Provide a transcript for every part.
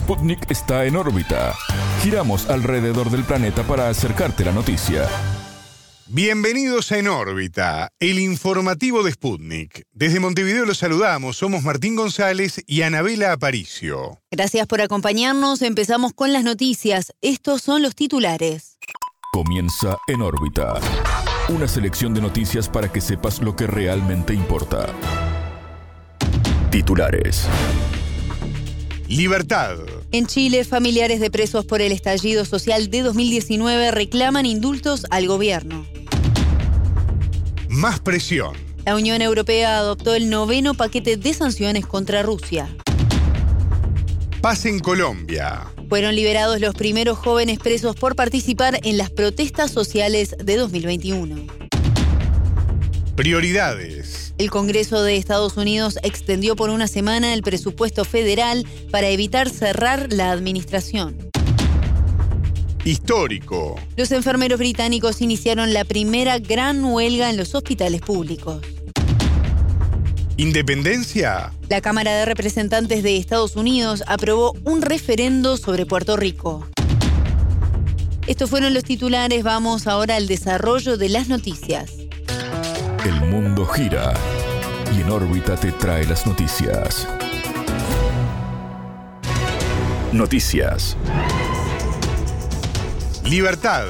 Sputnik está en órbita. Giramos alrededor del planeta para acercarte la noticia. Bienvenidos a En órbita, el informativo de Sputnik. Desde Montevideo los saludamos, somos Martín González y Anabela Aparicio. Gracias por acompañarnos, empezamos con las noticias. Estos son los titulares. Comienza En órbita. Una selección de noticias para que sepas lo que realmente importa. Titulares. Libertad. En Chile, familiares de presos por el estallido social de 2019 reclaman indultos al gobierno. Más presión. La Unión Europea adoptó el noveno paquete de sanciones contra Rusia. Paz en Colombia. Fueron liberados los primeros jóvenes presos por participar en las protestas sociales de 2021. Prioridades. El Congreso de Estados Unidos extendió por una semana el presupuesto federal para evitar cerrar la administración. Histórico. Los enfermeros británicos iniciaron la primera gran huelga en los hospitales públicos. Independencia. La Cámara de Representantes de Estados Unidos aprobó un referendo sobre Puerto Rico. Estos fueron los titulares, vamos ahora al desarrollo de las noticias. El mundo gira y en órbita te trae las noticias. Noticias. Libertad.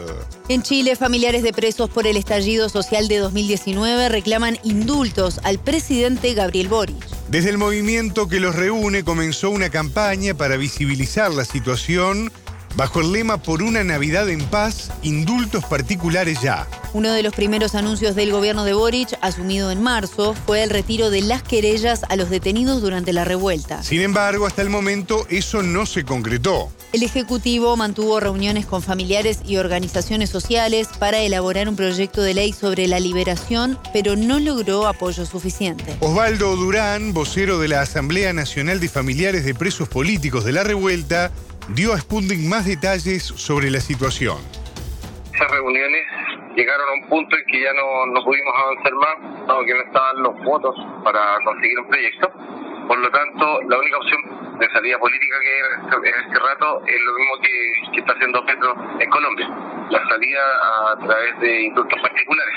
En Chile, familiares de presos por el estallido social de 2019 reclaman indultos al presidente Gabriel Boric. Desde el movimiento que los reúne comenzó una campaña para visibilizar la situación bajo el lema Por una Navidad en paz, indultos particulares ya. Uno de los primeros anuncios del gobierno de Boric, asumido en marzo, fue el retiro de las querellas a los detenidos durante la revuelta. Sin embargo, hasta el momento eso no se concretó. El Ejecutivo mantuvo reuniones con familiares y organizaciones sociales para elaborar un proyecto de ley sobre la liberación, pero no logró apoyo suficiente. Osvaldo Durán, vocero de la Asamblea Nacional de Familiares de Presos Políticos de la Revuelta, dio a Spunding más detalles sobre la situación. Esas reuniones llegaron a un punto en que ya no, no pudimos avanzar más, dado que no estaban los votos para conseguir un proyecto. Por lo tanto, la única opción de salida política que hay en este rato es lo mismo que, que está haciendo Petro en Colombia, la salida a través de indultos particulares,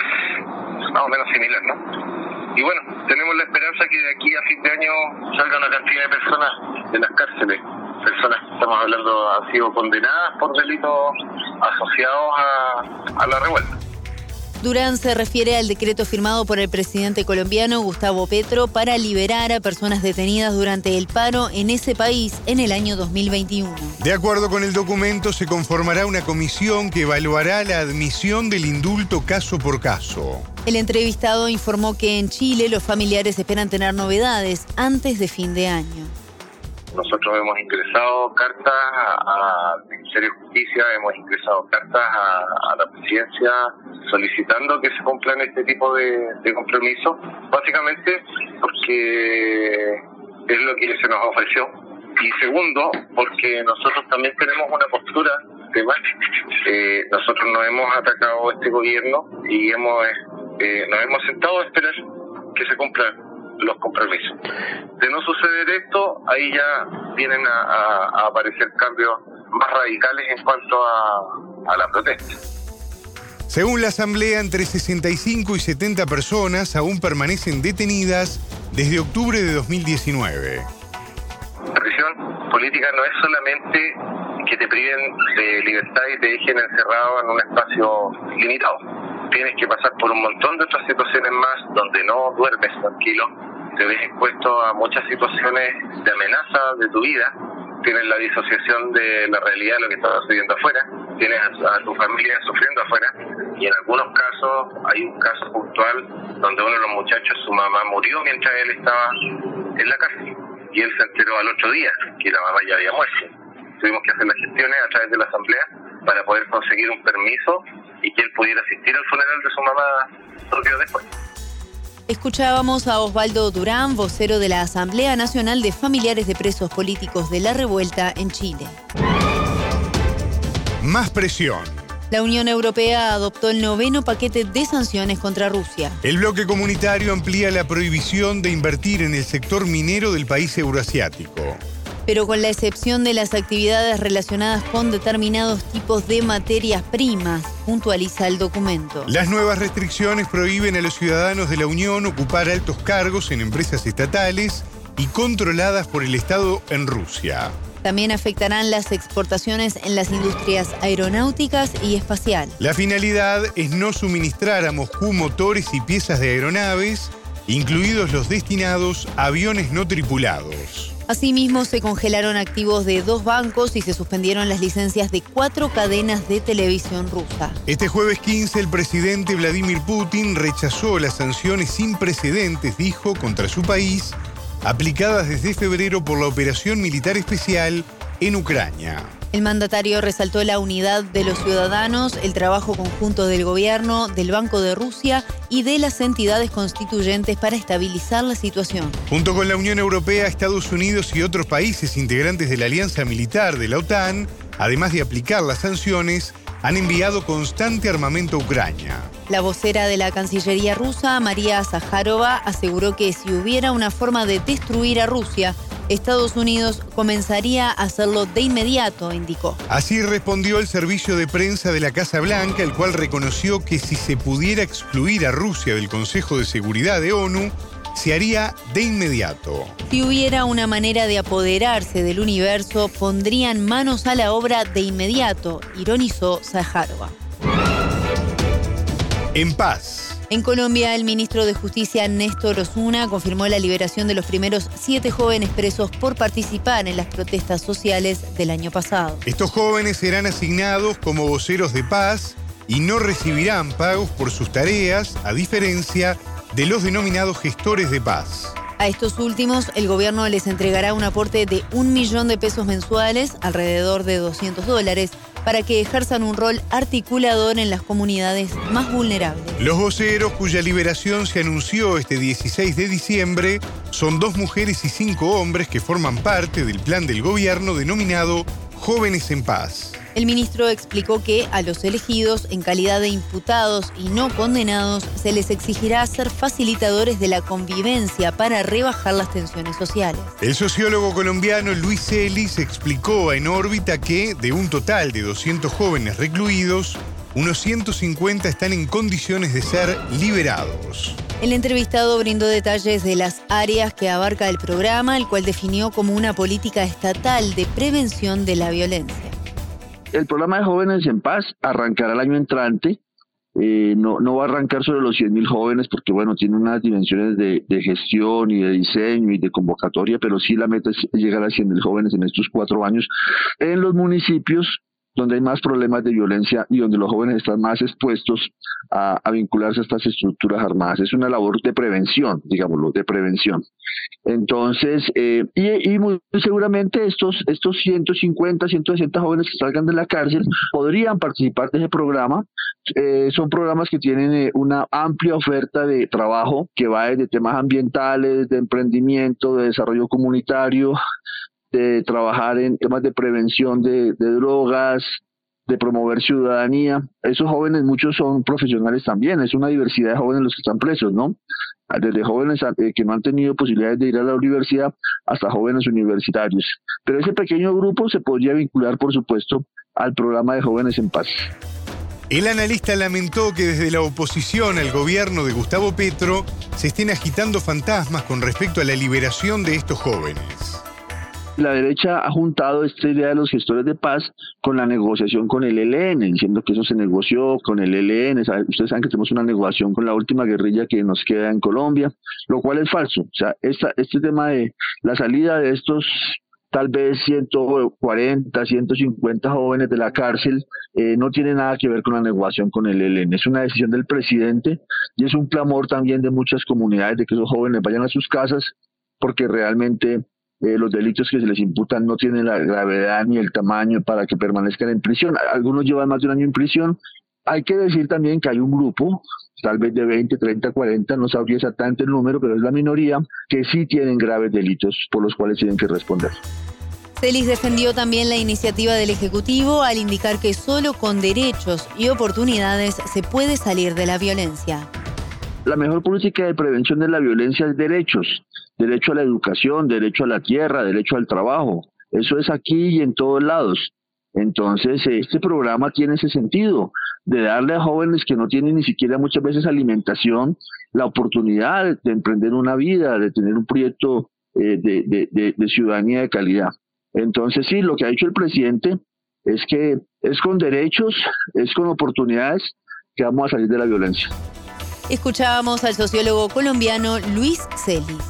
más o menos similar, ¿no? Y bueno, tenemos la esperanza que de aquí a fin de año salga una cantidad de personas de las cárceles personas que estamos hablando han sido condenadas por delitos asociados a, a la revuelta. Durán se refiere al decreto firmado por el presidente colombiano Gustavo Petro para liberar a personas detenidas durante el paro en ese país en el año 2021. De acuerdo con el documento, se conformará una comisión que evaluará la admisión del indulto caso por caso. El entrevistado informó que en Chile los familiares esperan tener novedades antes de fin de año. Nosotros hemos ingresado cartas al Ministerio de Justicia, hemos ingresado cartas a, la presidencia solicitando que se cumplan este tipo de, compromisos, básicamente porque es lo que se nos ofreció. Y segundo, porque nosotros también tenemos una postura de más. Eh, nosotros no hemos atacado este gobierno y hemos eh, nos hemos sentado a esperar que se cumplan los compromisos. De no suceder esto, ahí ya vienen a, a, a aparecer cambios más radicales en cuanto a, a la protesta. Según la Asamblea, entre 65 y 70 personas aún permanecen detenidas desde octubre de 2019. La prisión política no es solamente que te priven de libertad y te dejen encerrado en un espacio limitado. Tienes que pasar por un montón de otras situaciones más donde no duermes tranquilo, te ves expuesto a muchas situaciones de amenaza de tu vida, tienes la disociación de la realidad de lo que está sucediendo afuera, tienes a, tu familia sufriendo afuera y en algunos casos hay un caso puntual donde uno de los muchachos, su mamá murió mientras él estaba en la cárcel y él se enteró al otro día que la mamá ya había muerto. Tuvimos que hacer las gestiones a través de la asamblea para poder conseguir un permiso y que él pudiera asistir al funeral de su mamá propio después. Escuchábamos a Osvaldo Durán, vocero de la Asamblea Nacional de Familiares de Presos Políticos de la Revuelta en Chile. Más presión. La Unión Europea adoptó el noveno paquete de sanciones contra Rusia. El bloque comunitario amplía la prohibición de invertir en el sector minero del país euroasiático. Pero con la excepción de las actividades relacionadas con determinados tipos de materias primas, puntualiza el documento. Las nuevas restricciones prohíben a los ciudadanos de la Unión ocupar altos cargos en empresas estatales y controladas por el Estado en Rusia. También afectarán las exportaciones en las industrias aeronáuticas y espacial. La finalidad es no suministrar a Moscú motores y piezas de aeronaves, incluidos los destinados a aviones no tripulados. Asimismo, se congelaron activos de dos bancos y se suspendieron las licencias de cuatro cadenas de televisión rusa. Este jueves 15, el presidente Vladimir Putin rechazó las sanciones sin precedentes, dijo, contra su país aplicadas desde febrero por la operación militar especial en Ucrania. El mandatario resaltó la unidad de los ciudadanos, el trabajo conjunto del gobierno, del Banco de Rusia y de las entidades constituyentes para estabilizar la situación. Junto con la Unión Europea, Estados Unidos y otros países integrantes de la alianza militar de la OTAN, además de aplicar las sanciones, han enviado constante armamento a Ucrania. La vocera de la Cancillería rusa, María Zaharova, aseguró que si hubiera una forma de destruir a Rusia, Estados Unidos comenzaría a hacerlo de inmediato, indicó. Así respondió el servicio de prensa de la Casa Blanca, el cual reconoció que si se pudiera excluir a Rusia del Consejo de Seguridad de ONU, se haría de inmediato. Si hubiera una manera de apoderarse del universo, pondrían manos a la obra de inmediato, ironizó Zaharova. En paz. En Colombia, el ministro de Justicia Néstor Osuna confirmó la liberación de los primeros siete jóvenes presos por participar en las protestas sociales del año pasado. Estos jóvenes serán asignados como voceros de paz y no recibirán pagos por sus tareas, a diferencia de los denominados gestores de paz. A estos últimos, el gobierno les entregará un aporte de un millón de pesos mensuales, alrededor de 200 dólares, para que ejerzan un rol articulador en las comunidades más vulnerables. Los voceros, cuya liberación se anunció este 16 de diciembre, son dos mujeres y cinco hombres que forman parte del plan del gobierno denominado Jóvenes en Paz. El ministro explicó que a los elegidos en calidad de imputados y no condenados se les exigirá ser facilitadores de la convivencia para rebajar las tensiones sociales. El sociólogo colombiano Luis Ellis explicó en órbita que de un total de 200 jóvenes recluidos, unos 150 están en condiciones de ser liberados. El entrevistado brindó detalles de las áreas que abarca el programa, el cual definió como una política estatal de prevención de la violencia. El programa de Jóvenes en Paz arrancará el año entrante. Eh, no, no va a arrancar sobre los 100.000 jóvenes porque, bueno, tiene unas dimensiones de, gestión y de diseño y de convocatoria, pero sí la meta es llegar a 100.000 jóvenes en estos cuatro años en los municipios donde hay más problemas de violencia y donde los jóvenes están más expuestos a, vincularse a estas estructuras armadas. Es una labor de prevención, digámoslo, de prevención. Entonces, eh, y, muy seguramente estos, estos 150, 160 jóvenes que salgan de la cárcel podrían participar de ese programa. Eh, son programas que tienen eh, una amplia oferta de trabajo que va desde temas ambientales, de emprendimiento, de desarrollo comunitario, de trabajar en temas de prevención de, drogas, de promover ciudadanía. Esos jóvenes, muchos son profesionales también, es una diversidad de jóvenes los que están presos, ¿no? Desde jóvenes eh, que no han tenido posibilidades de ir a la universidad hasta jóvenes universitarios. Pero ese pequeño grupo se podría vincular, por supuesto, al programa de Jóvenes en Paz. El analista lamentó que desde la oposición al gobierno de Gustavo Petro se estén agitando fantasmas con respecto a la liberación de estos jóvenes la derecha ha juntado esta idea de los gestores de paz con la negociación con el ELN, diciendo que eso se negoció con el ELN. Ustedes saben que tenemos una negociación con la última guerrilla que nos queda en Colombia, lo cual es falso. O sea, este tema de la salida de estos tal vez 140, 150 jóvenes de la cárcel, eh, no tiene nada que ver con la negociación con el ELN. Es una decisión del presidente y es un clamor también de muchas comunidades de que esos jóvenes vayan a sus casas porque realmente eh, los delitos que se les imputan no tienen la gravedad ni el tamaño para que permanezcan en prisión. Algunos llevan más de un año en prisión. Hay que decir también que hay un grupo, tal vez de 20, 30, 40, no sabría exactamente el número, pero es la minoría, que sí tienen graves delitos por los cuales tienen que responder. Celis defendió también la iniciativa del Ejecutivo al indicar que solo con derechos y oportunidades se puede salir de la violencia. La mejor política de prevención de la violencia es derechos derecho a la educación, derecho a la tierra, derecho al trabajo. Eso es aquí y en todos lados. Entonces, este programa tiene ese sentido de darle a jóvenes que no tienen ni siquiera muchas veces alimentación la oportunidad de emprender una vida, de tener un proyecto eh, de, ciudadanía de calidad. Entonces, sí, lo que ha dicho el presidente es que es con derechos, es con oportunidades que vamos a salir de la violencia. Escuchábamos al sociólogo colombiano Luis Celis.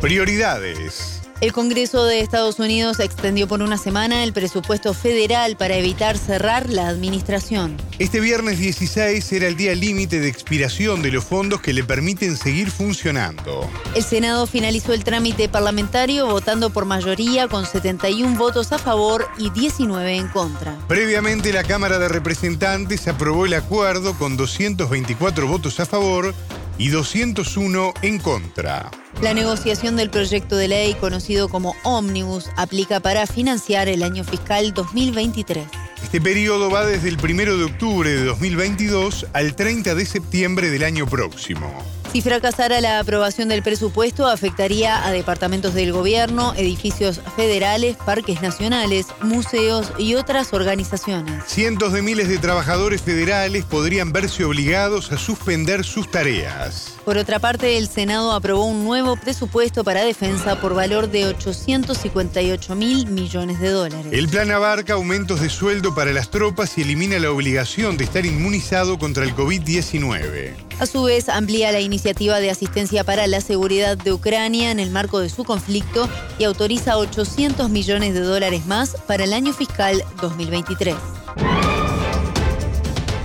Prioridades. El Congreso de Estados Unidos extendió por una semana el presupuesto federal para evitar cerrar la administración. Este viernes 16 era el día límite de expiración de los fondos que le permiten seguir funcionando. El Senado finalizó el trámite parlamentario votando por mayoría con 71 votos a favor y 19 en contra. Previamente la Cámara de Representantes aprobó el acuerdo con 224 votos a favor y 201 en contra. La negociación del proyecto de ley conocido como Omnibus aplica para financiar el año fiscal 2023. Este periodo va desde el 1 de octubre de 2022 al 30 de septiembre del año próximo. Si fracasara la aprobación del presupuesto, afectaría a departamentos del gobierno, edificios federales, parques nacionales, museos y otras organizaciones. Cientos de miles de trabajadores federales podrían verse obligados a suspender sus tareas. Por otra parte, el Senado aprobó un nuevo presupuesto para defensa por valor de 858 mil millones de dólares. El plan abarca aumentos de sueldo para las tropas y elimina la obligación de estar inmunizado contra el COVID-19. A su vez, amplía la iniciativa de asistencia para la seguridad de Ucrania en el marco de su conflicto y autoriza 800 millones de dólares más para el año fiscal 2023.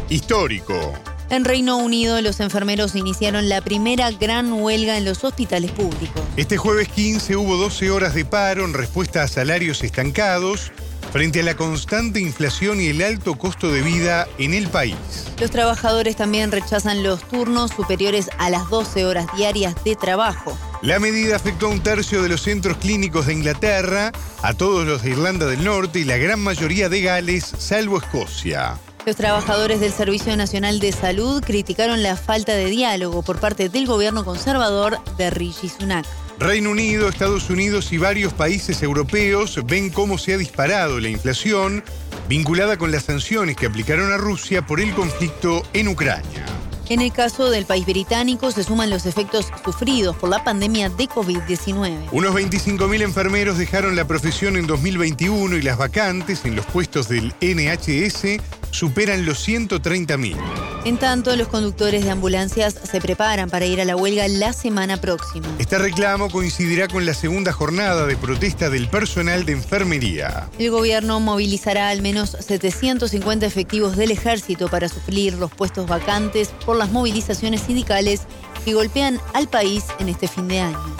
Histórico. En Reino Unido, los enfermeros iniciaron la primera gran huelga en los hospitales públicos. Este jueves 15 hubo 12 horas de paro en respuesta a salarios estancados frente a la constante inflación y el alto costo de vida en el país. Los trabajadores también rechazan los turnos superiores a las 12 horas diarias de trabajo. La medida afectó a un tercio de los centros clínicos de Inglaterra, a todos los de Irlanda del Norte y la gran mayoría de Gales, salvo Escocia. Los trabajadores del Servicio Nacional de Salud criticaron la falta de diálogo por parte del gobierno conservador de Rishi Sunak. Reino Unido, Estados Unidos y varios países europeos ven cómo se ha disparado la inflación vinculada con las sanciones que aplicaron a Rusia por el conflicto en Ucrania. En el caso del país británico se suman los efectos sufridos por la pandemia de COVID-19. Unos 25.000 enfermeros dejaron la profesión en 2021 y las vacantes en los puestos del NHS superan los 130.000. En tanto, los conductores de ambulancias se preparan para ir a la huelga la semana próxima. Este reclamo coincidirá con la segunda jornada de protesta del personal de enfermería. El gobierno movilizará al menos 750 efectivos del ejército para suplir los puestos vacantes por las movilizaciones sindicales que golpean al país en este fin de año.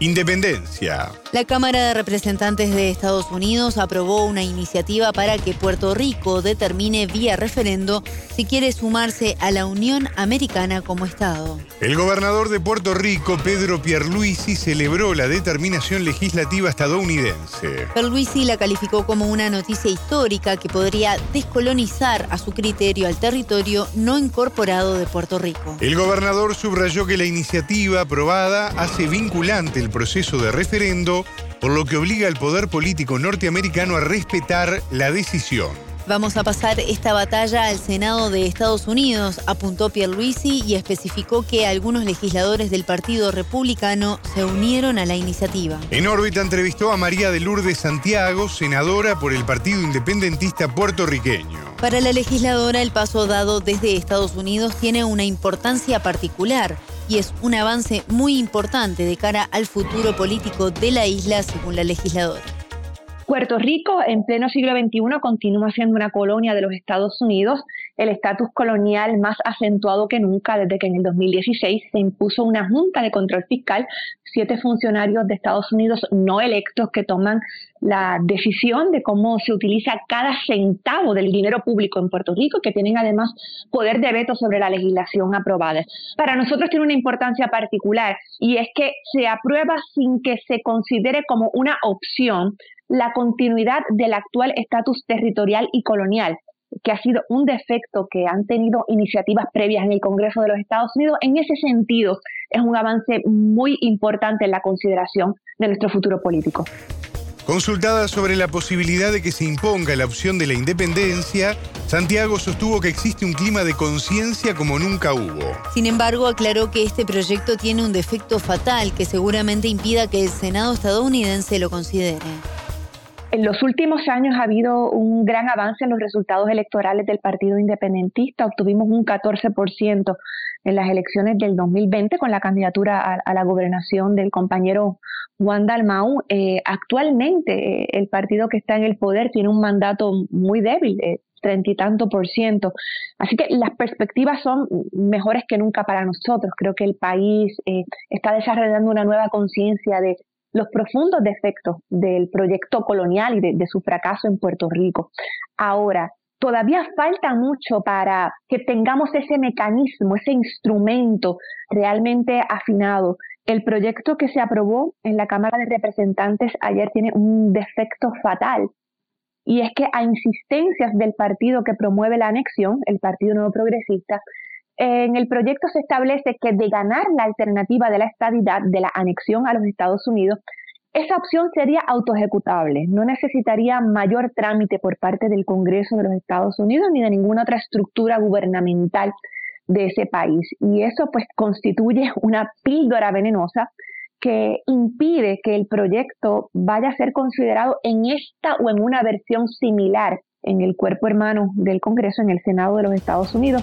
Independencia. La Cámara de Representantes de Estados Unidos aprobó una iniciativa para que Puerto Rico determine vía referendo si quiere sumarse a la Unión Americana como Estado. El gobernador de Puerto Rico, Pedro Pierluisi, celebró la determinación legislativa estadounidense. Pierluisi la calificó como una noticia histórica que podría descolonizar a su criterio al territorio no incorporado de Puerto Rico. El gobernador subrayó que la iniciativa aprobada hace vinculante el proceso de referendo por lo que obliga al poder político norteamericano a respetar la decisión. Vamos a pasar esta batalla al Senado de Estados Unidos, apuntó Pierluisi y especificó que algunos legisladores del Partido Republicano se unieron a la iniciativa. En órbita entrevistó a María de Lourdes Santiago, senadora por el Partido Independentista puertorriqueño. Para la legisladora, el paso dado desde Estados Unidos tiene una importancia particular y es un avance muy importante de cara al futuro político de la isla, según la legisladora. Puerto Rico en pleno siglo XXI continúa siendo una colonia de los Estados Unidos, el estatus colonial más acentuado que nunca desde que en el 2016 se impuso una junta de control fiscal, siete funcionarios de Estados Unidos no electos que toman la decisión de cómo se utiliza cada centavo del dinero público en Puerto Rico, que tienen además poder de veto sobre la legislación aprobada. Para nosotros tiene una importancia particular y es que se aprueba sin que se considere como una opción la continuidad del actual estatus territorial y colonial. que ha sido un defecto que han tenido iniciativas previas en el Congreso de los Estados Unidos, en ese sentido es un avance muy importante en la consideración de nuestro futuro político. Consultada sobre la posibilidad de que se imponga la opción de la independencia, Santiago sostuvo que existe un clima de conciencia como nunca hubo. Sin embargo, aclaró que este proyecto tiene un defecto fatal que seguramente impida que el Senado estadounidense lo considere. En los últimos años ha habido un gran avance en los resultados electorales del Partido Independentista. Obtuvimos un 14% en las elecciones del 2020 con la candidatura a, la gobernación del compañero Juan Dalmau. Eh, actualmente eh, el partido que está en el poder tiene un mandato muy débil, de treinta y tanto por ciento. Así que las perspectivas son mejores que nunca para nosotros. Creo que el país eh, está desarrollando una nueva conciencia de los profundos defectos del proyecto colonial y de, su fracaso en Puerto Rico. Ahora, todavía falta mucho para que tengamos ese mecanismo, ese instrumento realmente afinado. El proyecto que se aprobó en la Cámara de Representantes ayer tiene un defecto fatal y es que a insistencias del partido que promueve la anexión, el Partido Nuevo Progresista, en el proyecto se establece que de ganar la alternativa de la estadidad, de la anexión a los Estados Unidos, esa opción sería autoejecutable, no necesitaría mayor trámite por parte del Congreso de los Estados Unidos ni de ninguna otra estructura gubernamental de ese país. Y eso pues constituye una píldora venenosa que impide que el proyecto vaya a ser considerado en esta o en una versión similar en el cuerpo hermano del Congreso, en el Senado de los Estados Unidos,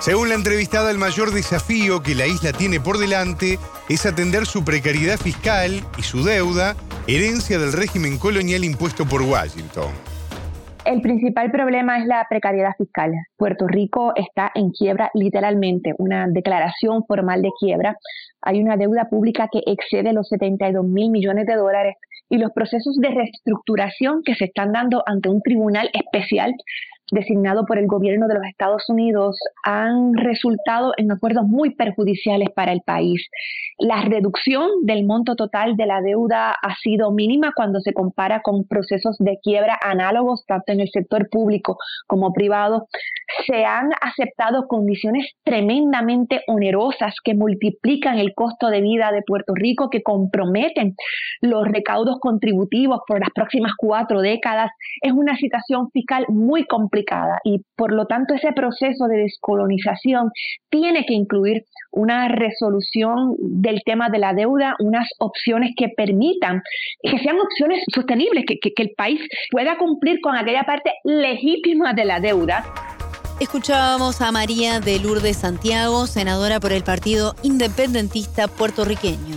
según la entrevistada, el mayor desafío que la isla tiene por delante es atender su precariedad fiscal y su deuda, herencia del régimen colonial impuesto por Washington. El principal problema es la precariedad fiscal. Puerto Rico está en quiebra literalmente, una declaración formal de quiebra. Hay una deuda pública que excede los 72 mil millones de dólares y los procesos de reestructuración que se están dando ante un tribunal especial designado por el gobierno de los Estados Unidos han resultado en acuerdos muy perjudiciales para el país. La reducción del monto total de la deuda ha sido mínima cuando se compara con procesos de quiebra análogos tanto en el sector público como privado. Se han aceptado condiciones tremendamente onerosas que multiplican el costo de vida de Puerto Rico, que comprometen los recaudos contributivos por las próximas cuatro décadas. Es una situación fiscal muy compleja y por lo tanto ese proceso de descolonización tiene que incluir una resolución del tema de la deuda, unas opciones que permitan que sean opciones sostenibles, que, que el país pueda cumplir con aquella parte legítima de la deuda. Escuchábamos a María de Lourdes Santiago, senadora por el Partido Independentista puertorriqueño.